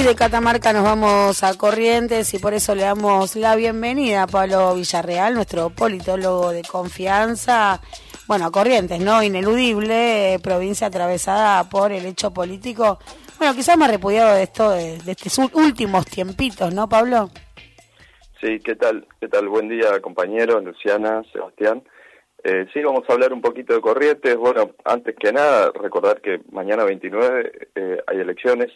De Catamarca nos vamos a Corrientes y por eso le damos la bienvenida a Pablo Villarreal, nuestro politólogo de confianza. Bueno, a Corrientes, ¿no? Ineludible, eh, provincia atravesada por el hecho político. Bueno, quizás más repudiado de esto, de, estos últimos tiempitos, ¿no, Pablo? Sí, ¿qué tal? ¿Qué tal? Buen día, compañero, Luciana, Sebastián. Eh, sí, vamos a hablar un poquito de Corrientes. Bueno, antes que nada, recordar que mañana 29 eh, hay elecciones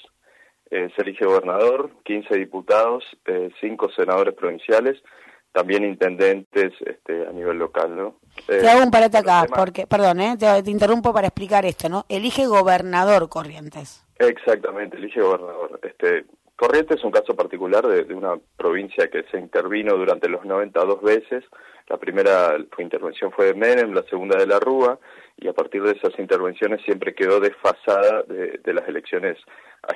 eh, se elige gobernador, 15 diputados, eh, 5 senadores provinciales, también intendentes este, a nivel local, ¿no? te hago un parate acá, porque, perdón, eh, te, interrumpo para explicar esto, ¿no? Elige gobernador Corrientes. Exactamente, elige gobernador. Este, Corrientes es un caso particular de, de, una provincia que se intervino durante los 90 dos veces. La primera intervención fue de Menem, la segunda de la Rúa, y a partir de esas intervenciones siempre quedó desfasada de, las elecciones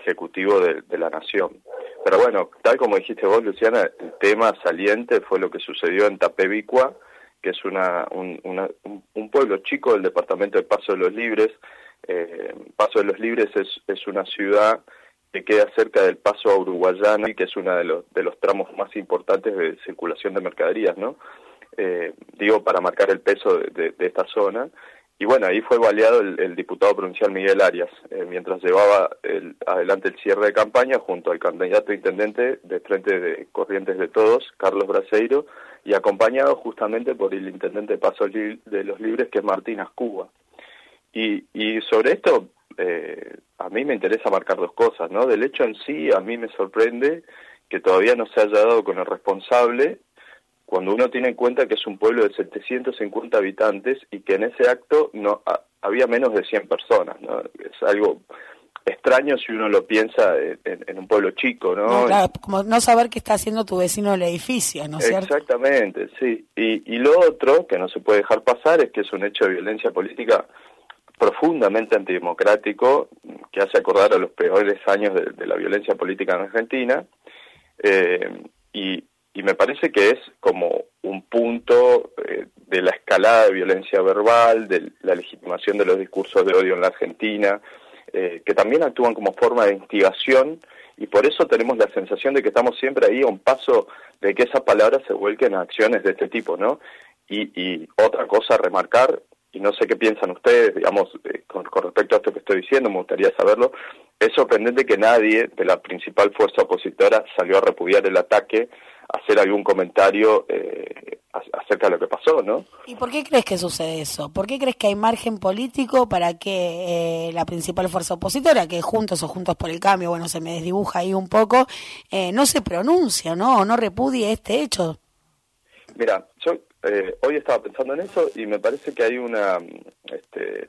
ejecutivo de, de, la nación. Pero bueno, tal como dijiste vos, Luciana, el tema saliente fue lo que sucedió en Tapebicua, que es una, un, una, un, pueblo chico del departamento de Paso de los Libres. Eh, Paso de los Libres es, es una ciudad que queda cerca del Paso a Uruguayana, que es uno de los, de los tramos más importantes de circulación de mercaderías, ¿no? Eh, digo, para marcar el peso de, de, de esta zona. Y bueno, ahí fue baleado el, diputado provincial Miguel Arias, eh, mientras llevaba el, adelante el cierre de campaña junto al candidato intendente de Frente de Corrientes de Todos, Carlos Braseiro, y acompañado justamente por el intendente Paso de los Libres, que es Martín Ascuba. Y, y sobre esto, a mí me interesa marcar dos cosas, ¿no? Del hecho en sí, a mí me sorprende que todavía no se haya dado con el responsable cuando uno tiene en cuenta que es un pueblo de 750 habitantes y que en ese acto no había menos de 100 personas, ¿no? Es algo extraño si uno lo piensa en, un pueblo chico, ¿no? claro, como no saber qué está haciendo tu vecino del edificio, ¿no es cierto? Exactamente, sí. Y, y lo otro que no se puede dejar pasar es que es un hecho de violencia política profundamente antidemocrático que hace acordar a los peores años de, la violencia política en Argentina eh, y, y me parece que es como un punto eh, de la escalada de violencia verbal, de la legitimación de los discursos de odio en la Argentina, eh, que también actúan como forma de instigación y por eso tenemos la sensación de que estamos siempre ahí a un paso de que esas palabras se vuelquen a acciones de este tipo, ¿no? Y, y otra cosa a remarcar, y no sé qué piensan ustedes, digamos, eh, con, con, respecto a esto que estoy diciendo, me gustaría saberlo, es sorprendente que nadie de la principal fuerza opositora salió a repudiar el ataque hacer algún comentario eh, acerca de lo que pasó, ¿no? ¿Y por qué crees que sucede eso? ¿Por qué crees que hay margen político para que eh, la principal fuerza opositora, que Juntos o Juntos por el Cambio, bueno, se me desdibuja ahí un poco, eh, no se pronuncia, ¿no? O no repudie este hecho. Mira, yo eh, hoy estaba pensando en eso y me parece que hay una, este,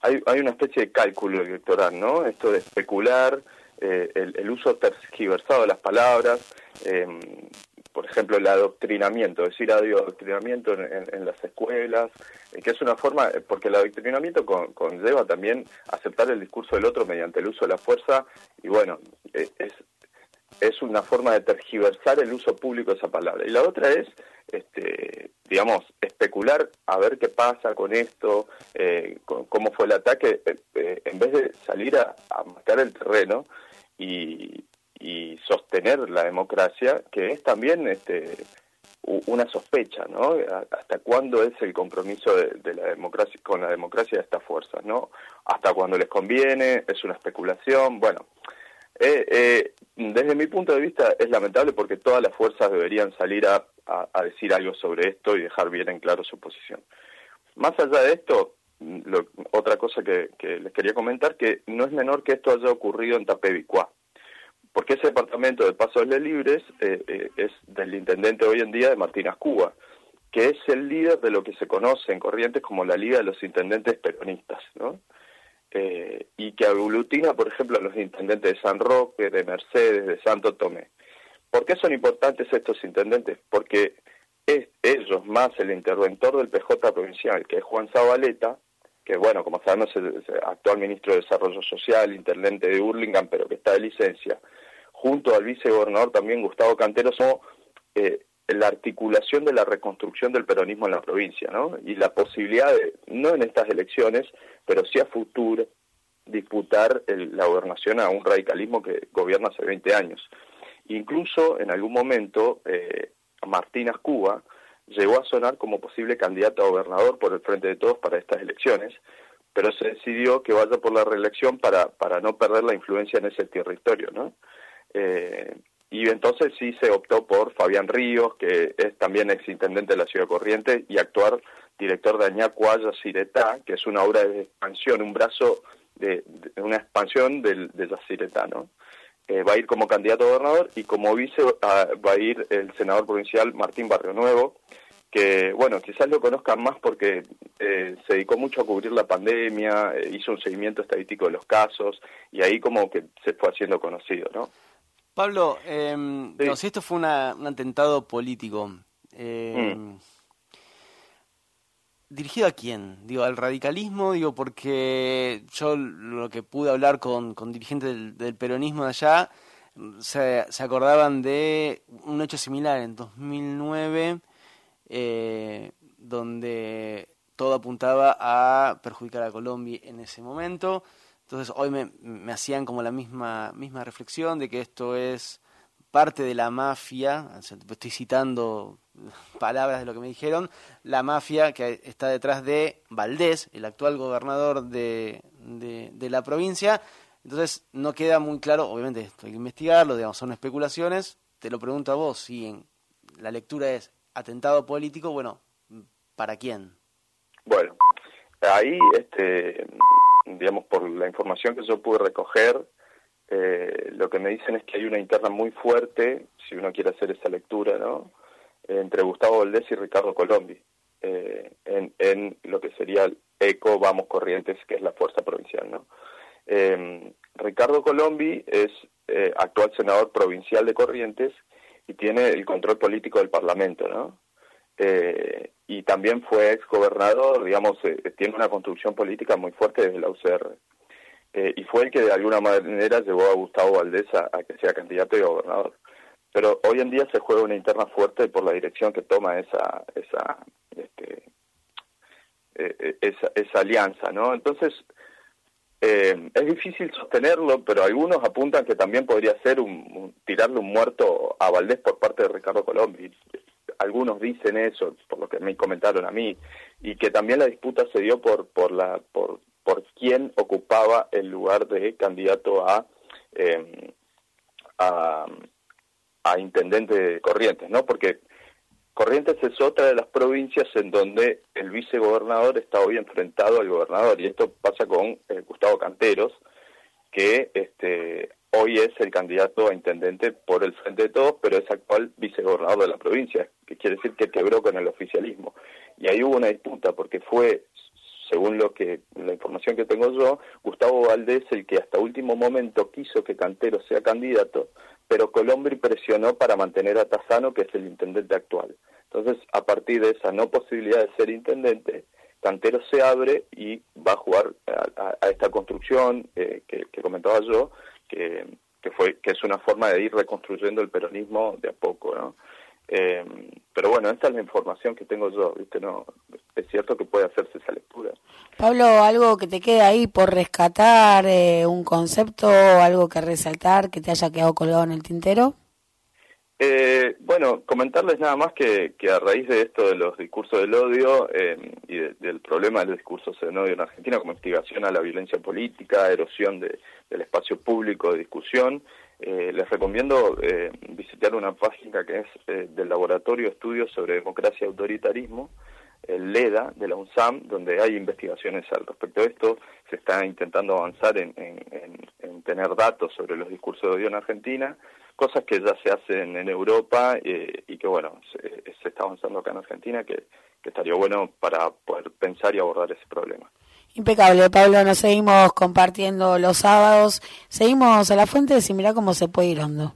hay, hay una especie de cálculo electoral, ¿no? Esto de especular, eh, el, el, uso tergiversado de las palabras, eh, por ejemplo, el adoctrinamiento, decir adoctrinamiento en, en, las escuelas, eh, que es una forma, eh, porque el adoctrinamiento con, conlleva también aceptar el discurso del otro mediante el uso de la fuerza, y bueno, es, es una forma de tergiversar el uso público de esa palabra. Y la otra es, digamos, especular a ver qué pasa con esto, eh, cómo fue el ataque, eh, en vez de salir a, a marcar el terreno y, y sostener la democracia, que es también este, una sospecha, ¿no? ¿Hasta cuándo es el compromiso de, la democracia con la democracia de estas fuerzas, ¿no? Hasta cuando les conviene, es una especulación, bueno. Eh, eh, desde mi punto de vista es lamentable porque todas las fuerzas deberían salir a, a, decir algo sobre esto y dejar bien en claro su posición. Más allá de esto, lo, otra cosa que, les quería comentar, que no es menor que esto haya ocurrido en Tapebicuá, porque ese departamento de Pasos de Libres eh, eh, es del intendente hoy en día de Martínez Cuba, que es el líder de lo que se conoce en Corrientes como la Liga de los Intendentes Peronistas, ¿no? Eh, y que aglutina, por ejemplo, a los intendentes de San Roque, de Mercedes, de Santo Tomé. ¿Por qué son importantes estos intendentes? Porque es ellos más el interventor del PJ provincial, que es Juan Zabaleta, que bueno, como sabemos es el actual ministro de Desarrollo Social, intendente de Hurlingham, pero que está de licencia, junto al vicegobernador también Gustavo Cantero, somos eh, la articulación de la reconstrucción del peronismo en la provincia, ¿no? Y la posibilidad de, no en estas elecciones, pero sí a futuro, disputar la gobernación a un radicalismo que gobierna hace 20 años. Incluso en algún momento eh, Martínez Cuba llegó a sonar como posible candidato a gobernador por el Frente de Todos para estas elecciones, pero se decidió que vaya por la reelección para, para no perder la influencia en ese territorio, ¿no? Eh, y entonces sí se optó por Fabián Ríos, que es también exintendente de la ciudad corriente, y actuar director de Añacuaya Ciretá, que es una obra de expansión, un brazo de, una expansión del, de Yacyretá, ¿no? Eh, va a ir como candidato a gobernador y como vice ah, va a ir el senador provincial Martín Barrio Nuevo, que, bueno, quizás lo conozcan más porque eh, se dedicó mucho a cubrir la pandemia, eh, hizo un seguimiento estadístico de los casos y ahí como que se fue haciendo conocido, ¿no? Pablo, eh, si esto fue un atentado político, eh, mm. ¿Dirigido a quién? Digo, al radicalismo, digo, porque yo lo que pude hablar con, con dirigentes del, peronismo de allá, se, se acordaban de un hecho similar en 2009 eh, donde todo apuntaba a perjudicar a Colombia en ese momento. Entonces hoy me, me hacían como la misma, misma reflexión de que esto es parte de la mafia, estoy citando palabras de lo que me dijeron, la mafia que está detrás de Valdés, el actual gobernador de, de, la provincia. Entonces no queda muy claro, obviamente esto hay que investigarlo, digamos, son especulaciones. Te lo pregunto a vos, si en, la lectura es atentado político, bueno, ¿para quién? Bueno, ahí, este, digamos, por la información que yo pude recoger, eh, lo que me dicen es que hay una interna muy fuerte, si uno quiere hacer esa lectura, ¿no? Entre Gustavo Valdés y Ricardo Colombi, eh, en, lo que sería el ECO Vamos Corrientes, que es la fuerza provincial, ¿no? Eh, Ricardo Colombi es actual senador provincial de Corrientes y tiene el control político del Parlamento, ¿no? Eh, y también fue ex gobernador, digamos, eh, tiene una construcción política muy fuerte desde la UCR. Eh, y fue el que de alguna manera llevó a Gustavo Valdés a, que sea candidato y gobernador. Pero hoy en día se juega una interna fuerte por la dirección que toma esa esa este, esa, esa alianza, ¿no? Entonces eh, es difícil sostenerlo, pero algunos apuntan que también podría ser un, tirarle un muerto a Valdés por parte de Ricardo Colombi. Algunos dicen eso, por lo que me comentaron a mí, y que también la disputa se dio por por la por por quién ocupaba el lugar de candidato a eh, a, a intendente de Corrientes, ¿no? Porque Corrientes es otra de las provincias en donde el vicegobernador está hoy enfrentado al gobernador y esto pasa con eh, Gustavo Canteros, que este, hoy es el candidato a intendente por el Frente de Todos, pero es actual vicegobernador de la provincia, que quiere decir que quebró con el oficialismo. Y ahí hubo una disputa porque fue, según lo que la información que tengo yo, Gustavo Valdés el que hasta último momento quiso que Canteros sea candidato, pero Colombri presionó para mantener a Tazano, que es el intendente actual. Entonces, a partir de esa no posibilidad de ser intendente, Cantero se abre y va a jugar a, esta construcción eh, que, comentaba yo, que, fue que es una forma de ir reconstruyendo el peronismo de a poco, ¿no? Eh, pero bueno, esta es la información que tengo yo, ¿viste? No, es cierto que puede hacerse esa lectura. Pablo, algo que te quede ahí por rescatar, eh, un concepto, algo que resaltar, que te haya quedado colgado en el tintero. Eh, bueno, comentarles nada más que, que, a raíz de esto de los discursos del odio eh, y del problema de los discursos del odio en Argentina como investigación a la violencia política, erosión de, del espacio público de discusión, eh, les recomiendo eh, visitar una página que es del Laboratorio de Estudios sobre Democracia y Autoritarismo, el LEDA de la UNSAM, donde hay investigaciones al respecto de esto. Se está intentando avanzar en, en tener datos sobre los discursos de odio en Argentina cosas que ya se hacen en Europa eh, y que, bueno, se, está avanzando acá en Argentina, que, que estaría bueno para poder pensar y abordar ese problema. Impecable, Pablo. Nos seguimos compartiendo los sábados. Seguimos a la fuente y mirá cómo se puede ir hondo.